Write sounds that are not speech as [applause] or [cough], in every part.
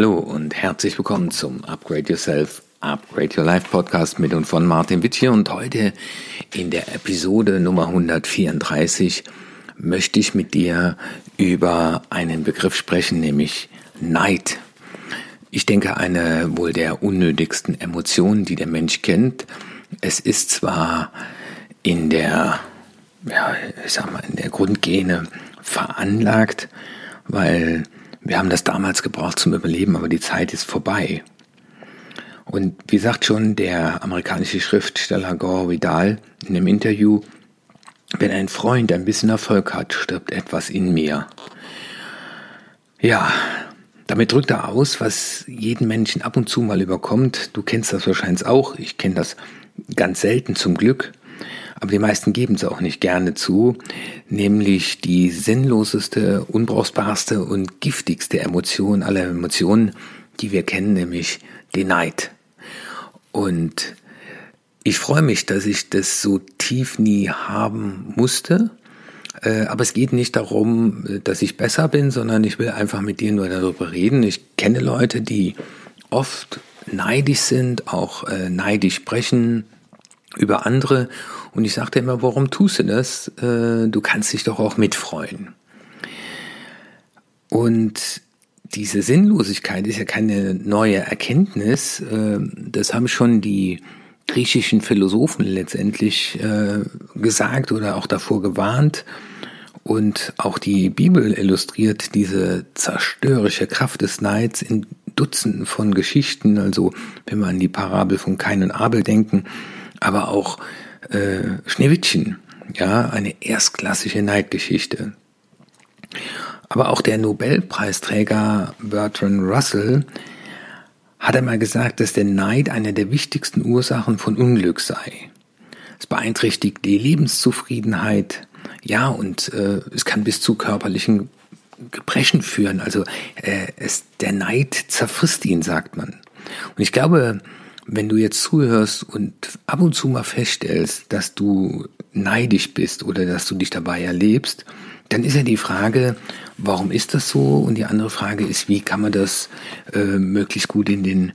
Hallo und herzlich willkommen zum Upgrade Yourself, Upgrade Your Life Podcast mit und von Martin Witt hier. Und heute in der Episode Nummer 134 möchte ich mit dir über einen Begriff sprechen, nämlich Neid. Ich denke, eine wohl der unnötigsten Emotionen, die der Mensch kennt. Es ist zwar in der, ja, ich sag mal, in der Grundgene veranlagt, weil wir haben das damals gebraucht zum Überleben, aber die Zeit ist vorbei. Und wie sagt schon der amerikanische Schriftsteller Gore Vidal in einem Interview, wenn ein Freund ein bisschen Erfolg hat, stirbt etwas in mir. Ja, damit drückt er aus, was jeden Menschen ab und zu mal überkommt. Du kennst das wahrscheinlich auch. Ich kenne das ganz selten zum Glück aber die meisten geben es auch nicht gerne zu, nämlich die sinnloseste, unbrauchbarste und giftigste Emotion aller Emotionen, die wir kennen, nämlich den Neid. Und ich freue mich, dass ich das so tief nie haben musste. Äh, aber es geht nicht darum, dass ich besser bin, sondern ich will einfach mit dir nur darüber reden. Ich kenne Leute, die oft neidisch sind, auch äh, neidisch sprechen über andere und ich sagte immer, warum tust du das? Äh, du kannst dich doch auch mitfreuen. Und diese Sinnlosigkeit ist ja keine neue Erkenntnis. Äh, das haben schon die griechischen Philosophen letztendlich äh, gesagt oder auch davor gewarnt. Und auch die Bibel illustriert diese zerstörerische Kraft des Neids in Dutzenden von Geschichten. Also wenn wir an die Parabel von Kain und Abel denken, aber auch äh, Schneewittchen, ja, eine erstklassige Neidgeschichte. Aber auch der Nobelpreisträger Bertrand Russell hat einmal gesagt, dass der Neid eine der wichtigsten Ursachen von Unglück sei. Es beeinträchtigt die Lebenszufriedenheit, ja, und äh, es kann bis zu körperlichen Gebrechen führen. Also äh, es, der Neid zerfrisst ihn, sagt man. Und ich glaube, wenn du jetzt zuhörst und ab und zu mal feststellst, dass du neidisch bist oder dass du dich dabei erlebst, dann ist ja die Frage, warum ist das so? Und die andere Frage ist, wie kann man das äh, möglichst gut in den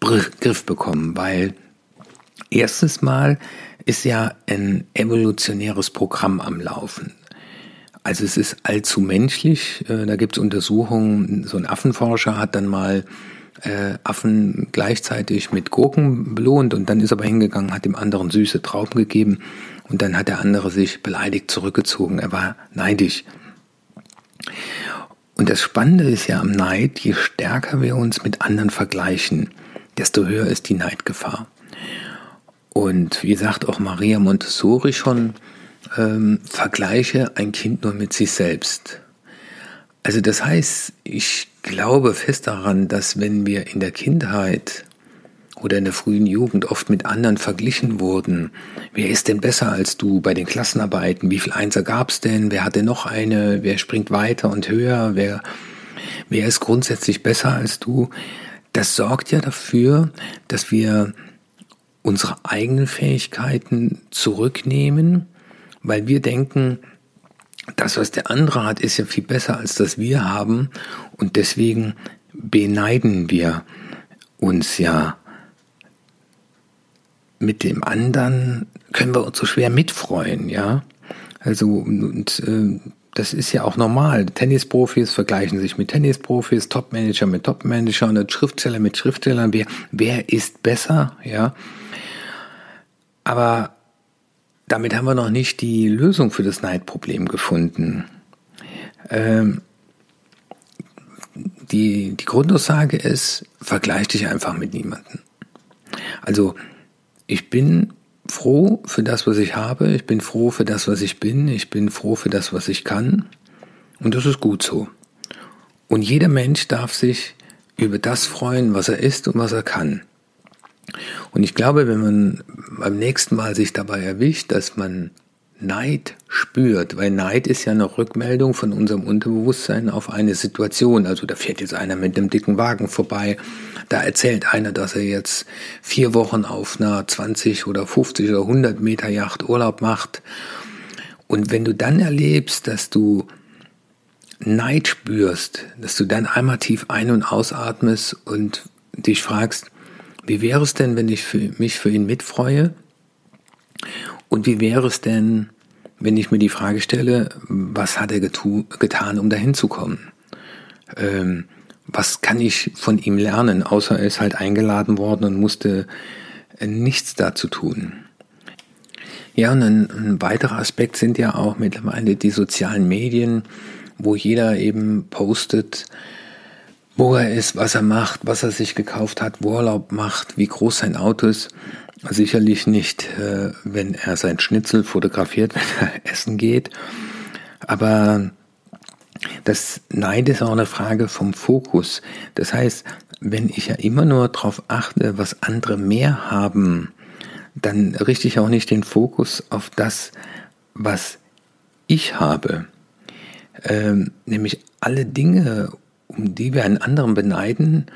Griff bekommen? Weil erstens mal ist ja ein evolutionäres Programm am Laufen. Also es ist allzu menschlich. Äh, da gibt es Untersuchungen. So ein Affenforscher hat dann mal äh, Affen gleichzeitig mit Gurken belohnt und dann ist er aber hingegangen, hat dem anderen süße Trauben gegeben und dann hat der andere sich beleidigt zurückgezogen. Er war neidisch. Und das Spannende ist ja am Neid, je stärker wir uns mit anderen vergleichen, desto höher ist die Neidgefahr. Und wie sagt auch Maria Montessori schon, ähm, vergleiche ein Kind nur mit sich selbst. Also das heißt, ich glaube fest daran, dass wenn wir in der Kindheit oder in der frühen Jugend oft mit anderen verglichen wurden, wer ist denn besser als du bei den Klassenarbeiten, wie viel Einser gab's denn, wer hat denn noch eine, wer springt weiter und höher, wer, wer ist grundsätzlich besser als du, das sorgt ja dafür, dass wir unsere eigenen Fähigkeiten zurücknehmen, weil wir denken, das, was der andere hat, ist ja viel besser als das wir haben. Und deswegen beneiden wir uns ja mit dem anderen, können wir uns so schwer mitfreuen, ja. Also, und äh, das ist ja auch normal. Tennisprofis vergleichen sich mit Tennisprofis, Topmanager mit Topmanager und Schriftsteller mit Schriftstellern. Wer, wer ist besser, ja? Aber damit haben wir noch nicht die Lösung für das Neidproblem gefunden. Ähm, die, die Grundaussage ist, vergleich dich einfach mit niemandem. Also, ich bin froh für das, was ich habe, ich bin froh für das, was ich bin, ich bin froh für das, was ich kann. Und das ist gut so. Und jeder Mensch darf sich über das freuen, was er ist und was er kann. Und ich glaube, wenn man beim nächsten Mal sich dabei erwischt, dass man Neid spürt, weil Neid ist ja eine Rückmeldung von unserem Unterbewusstsein auf eine Situation. Also da fährt jetzt einer mit einem dicken Wagen vorbei, da erzählt einer, dass er jetzt vier Wochen auf einer 20 oder 50 oder 100 Meter Yacht Urlaub macht. Und wenn du dann erlebst, dass du Neid spürst, dass du dann einmal tief ein- und ausatmest und dich fragst, wie wäre es denn, wenn ich für mich für ihn mitfreue? Und wie wäre es denn, wenn ich mir die Frage stelle, was hat er getan, um dahin zu kommen? Ähm, was kann ich von ihm lernen, außer er ist halt eingeladen worden und musste nichts dazu tun. Ja, und ein, ein weiterer Aspekt sind ja auch mittlerweile die sozialen Medien, wo jeder eben postet, wo er ist, was er macht, was er sich gekauft hat, wo Urlaub macht, wie groß sein Auto ist. Sicherlich nicht, äh, wenn er sein Schnitzel fotografiert, [laughs] wenn er essen geht. Aber das Neid ist auch eine Frage vom Fokus. Das heißt, wenn ich ja immer nur darauf achte, was andere mehr haben, dann richte ich auch nicht den Fokus auf das, was ich habe. Ähm, nämlich alle Dinge, um die wir einen anderen beneiden,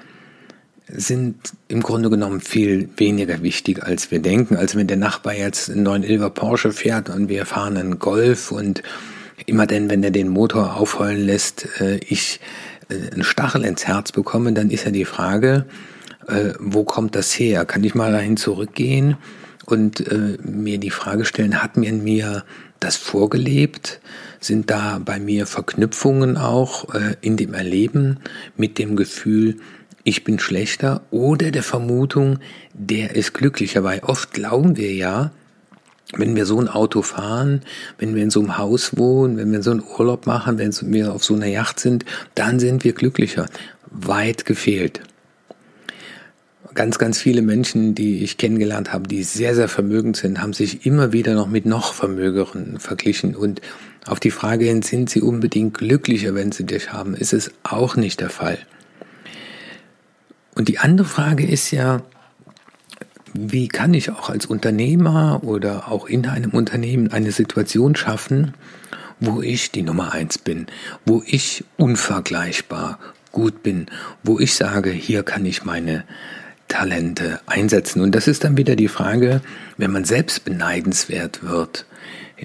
sind im Grunde genommen viel weniger wichtig, als wir denken. Also wenn der Nachbar jetzt einen neuen Ilver Porsche fährt und wir fahren einen Golf und immer denn, wenn er den Motor aufheulen lässt, äh, ich äh, einen Stachel ins Herz bekomme, dann ist ja die Frage, äh, wo kommt das her? Kann ich mal dahin zurückgehen und mir die Frage stellen, hat mir mir das vorgelebt? Sind da bei mir Verknüpfungen auch in dem Erleben mit dem Gefühl, ich bin schlechter oder der Vermutung, der ist glücklicher, weil oft glauben wir ja, wenn wir so ein Auto fahren, wenn wir in so einem Haus wohnen, wenn wir so einen Urlaub machen, wenn wir auf so einer Yacht sind, dann sind wir glücklicher. Weit gefehlt. Ganz, ganz viele Menschen, die ich kennengelernt habe, die sehr, sehr vermögend sind, haben sich immer wieder noch mit noch Vermögeren verglichen. Und auf die Frage hin, sind sie unbedingt glücklicher, wenn sie dich haben, ist es auch nicht der Fall. Und die andere Frage ist ja, wie kann ich auch als Unternehmer oder auch in einem Unternehmen eine Situation schaffen, wo ich die Nummer eins bin, wo ich unvergleichbar gut bin, wo ich sage, hier kann ich meine Talente einsetzen. Und das ist dann wieder die Frage, wenn man selbst beneidenswert wird.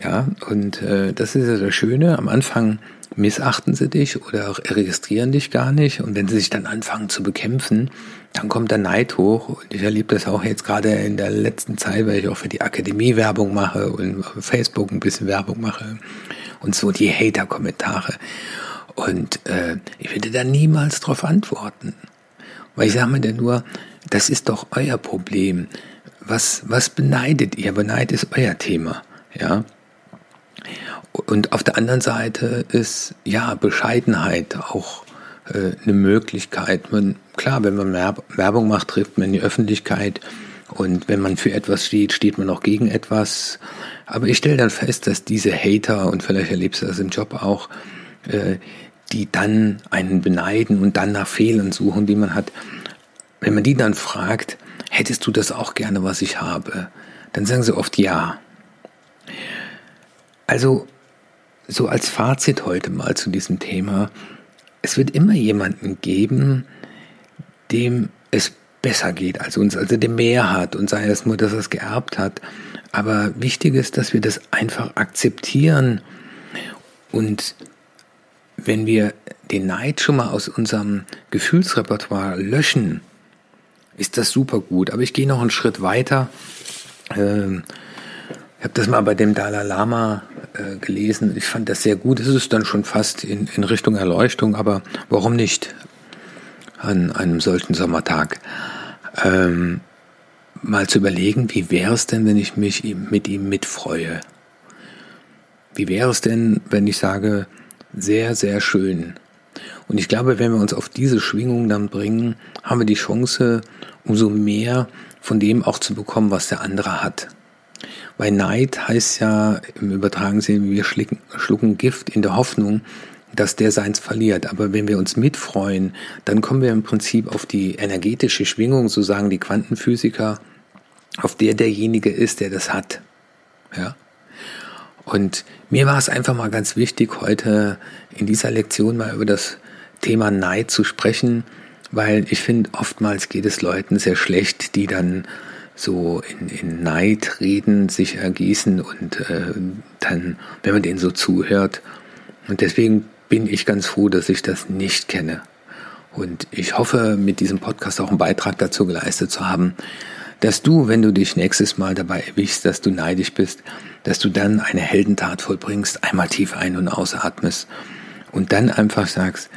Ja, und äh, das ist ja das Schöne. Am Anfang missachten sie dich oder registrieren dich gar nicht. Und wenn sie sich dann anfangen zu bekämpfen, dann kommt der Neid hoch. Und ich erlebe das auch jetzt gerade in der letzten Zeit, weil ich auch für die Akademie Werbung mache und auf Facebook ein bisschen Werbung mache und so die Hater-Kommentare. Und äh, ich würde da niemals drauf antworten. Weil ich sage mir dann nur, das ist doch euer Problem. Was, was beneidet ihr? Beneid ist euer Thema. Ja. Und auf der anderen Seite ist ja Bescheidenheit auch äh, eine Möglichkeit. Man, klar, wenn man Werbung macht, trifft man die Öffentlichkeit. Und wenn man für etwas steht, steht man auch gegen etwas. Aber ich stelle dann fest, dass diese Hater, und vielleicht erlebst du das im Job auch, äh, die dann einen beneiden und dann nach Fehlern suchen, die man hat, wenn man die dann fragt, hättest du das auch gerne, was ich habe? Dann sagen sie oft ja. Also, so als Fazit heute mal zu diesem Thema, es wird immer jemanden geben, dem es besser geht als uns, also der mehr hat und sei es nur, dass er es geerbt hat. Aber wichtig ist, dass wir das einfach akzeptieren und wenn wir den Neid schon mal aus unserem Gefühlsrepertoire löschen, ist das super gut. Aber ich gehe noch einen Schritt weiter. Ähm, ich habe das mal bei dem Dalai Lama äh, gelesen. Ich fand das sehr gut. Es ist dann schon fast in, in Richtung Erleuchtung, aber warum nicht an einem solchen Sommertag? Ähm, mal zu überlegen, wie wäre es denn, wenn ich mich mit ihm mitfreue? Wie wäre es denn, wenn ich sage, sehr, sehr schön? Und ich glaube, wenn wir uns auf diese Schwingung dann bringen, haben wir die Chance, umso mehr von dem auch zu bekommen, was der andere hat. Weil Neid heißt ja im übertragenen Sinne, wir schlucken, Gift in der Hoffnung, dass der seins verliert. Aber wenn wir uns mitfreuen, dann kommen wir im Prinzip auf die energetische Schwingung, so sagen die Quantenphysiker, auf der derjenige ist, der das hat. Ja. Und mir war es einfach mal ganz wichtig, heute in dieser Lektion mal über das Thema Neid zu sprechen, weil ich finde, oftmals geht es Leuten sehr schlecht, die dann so in, in Neid reden, sich ergießen und äh, dann, wenn man denen so zuhört. Und deswegen bin ich ganz froh, dass ich das nicht kenne. Und ich hoffe, mit diesem Podcast auch einen Beitrag dazu geleistet zu haben, dass du, wenn du dich nächstes Mal dabei erwischst, dass du neidisch bist, dass du dann eine Heldentat vollbringst, einmal tief ein- und ausatmest und dann einfach sagst,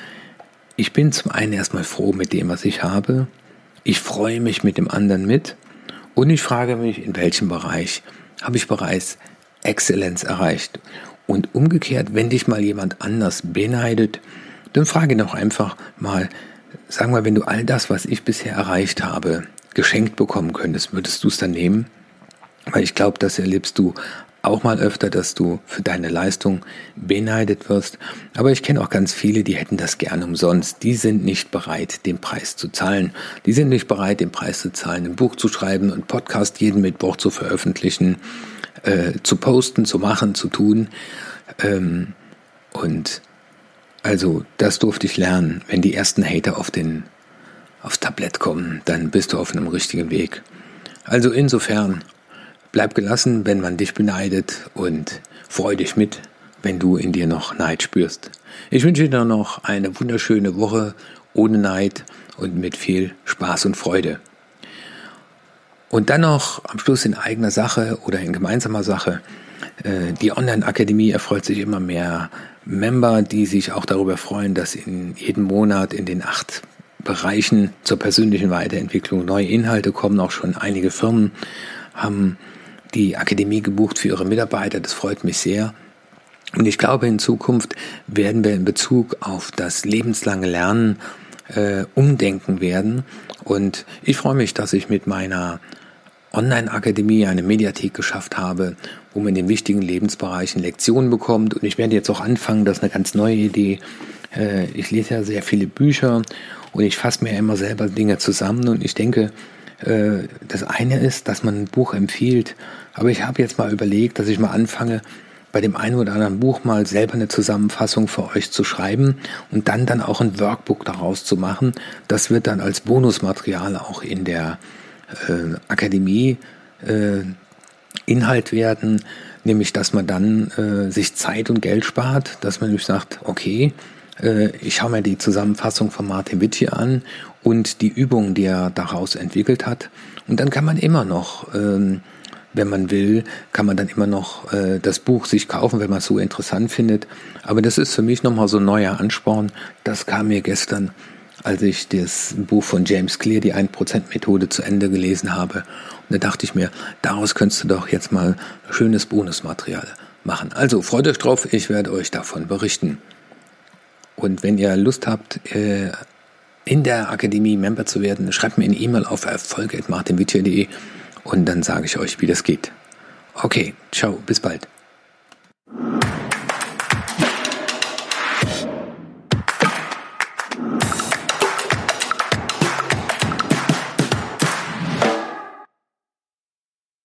ich bin zum einen erstmal froh mit dem, was ich habe, ich freue mich mit dem anderen mit und ich frage mich, in welchem Bereich habe ich bereits Exzellenz erreicht. Und umgekehrt, wenn dich mal jemand anders beneidet, dann frage doch einfach mal, sag mal, wenn du all das, was ich bisher erreicht habe, geschenkt bekommen könntest, würdest du es dann nehmen? Weil ich glaube, das erlebst du auch mal öfter, dass du für deine Leistung beneidet wirst. Aber ich kenne auch ganz viele, die hätten das gerne umsonst. Die sind nicht bereit, den Preis zu zahlen. Die sind nicht bereit, den Preis zu zahlen, ein Buch zu schreiben, einen Podcast jeden Mittwoch zu veröffentlichen, äh, zu posten, zu machen, zu tun. Ähm, und also das durfte ich lernen. Wenn die ersten Hater auf den aufs Tablett kommen, dann bist du auf einem richtigen Weg. Also insofern Bleib gelassen, wenn man dich beneidet und freu dich mit, wenn du in dir noch Neid spürst. Ich wünsche dir noch eine wunderschöne Woche ohne Neid und mit viel Spaß und Freude. Und dann noch am Schluss in eigener Sache oder in gemeinsamer Sache. Äh, die Online-Akademie erfreut sich immer mehr Member, die sich auch darüber freuen, dass in jedem Monat in den acht Bereichen zur persönlichen Weiterentwicklung neue Inhalte kommen. Auch schon einige Firmen haben die Akademie gebucht für ihre Mitarbeiter. Das freut mich sehr. Und ich glaube, in Zukunft werden wir in Bezug auf das lebenslange Lernen äh, umdenken werden. Und ich freue mich, dass ich mit meiner Online-Akademie eine Mediathek geschafft habe, wo man in den wichtigen Lebensbereichen Lektionen bekommt. Und ich werde jetzt auch anfangen, das ist eine ganz neue Idee. Äh, ich lese ja sehr viele Bücher und ich fasse mir immer selber Dinge zusammen und ich denke, äh, das eine ist, dass man ein Buch empfiehlt, aber ich habe jetzt mal überlegt, dass ich mal anfange, bei dem einen oder anderen Buch mal selber eine Zusammenfassung für euch zu schreiben und dann dann auch ein Workbook daraus zu machen. Das wird dann als Bonusmaterial auch in der äh, Akademie äh, Inhalt werden, nämlich dass man dann äh, sich Zeit und Geld spart, dass man nämlich sagt, okay, ich schaue mir die Zusammenfassung von Martin Witt hier an und die Übungen, die er daraus entwickelt hat. Und dann kann man immer noch, ähm, wenn man will, kann man dann immer noch äh, das Buch sich kaufen, wenn man es so interessant findet. Aber das ist für mich nochmal so ein neuer Ansporn. Das kam mir gestern, als ich das Buch von James Clear, die 1%-Methode, zu Ende gelesen habe. Und da dachte ich mir, daraus könntest du doch jetzt mal schönes Bonusmaterial machen. Also freut euch drauf, ich werde euch davon berichten. Und wenn ihr Lust habt, äh, in der Akademie Member zu werden, schreibt mir eine E-Mail auf erfolg.martinwittier.de und dann sage ich euch, wie das geht. Okay, ciao, bis bald.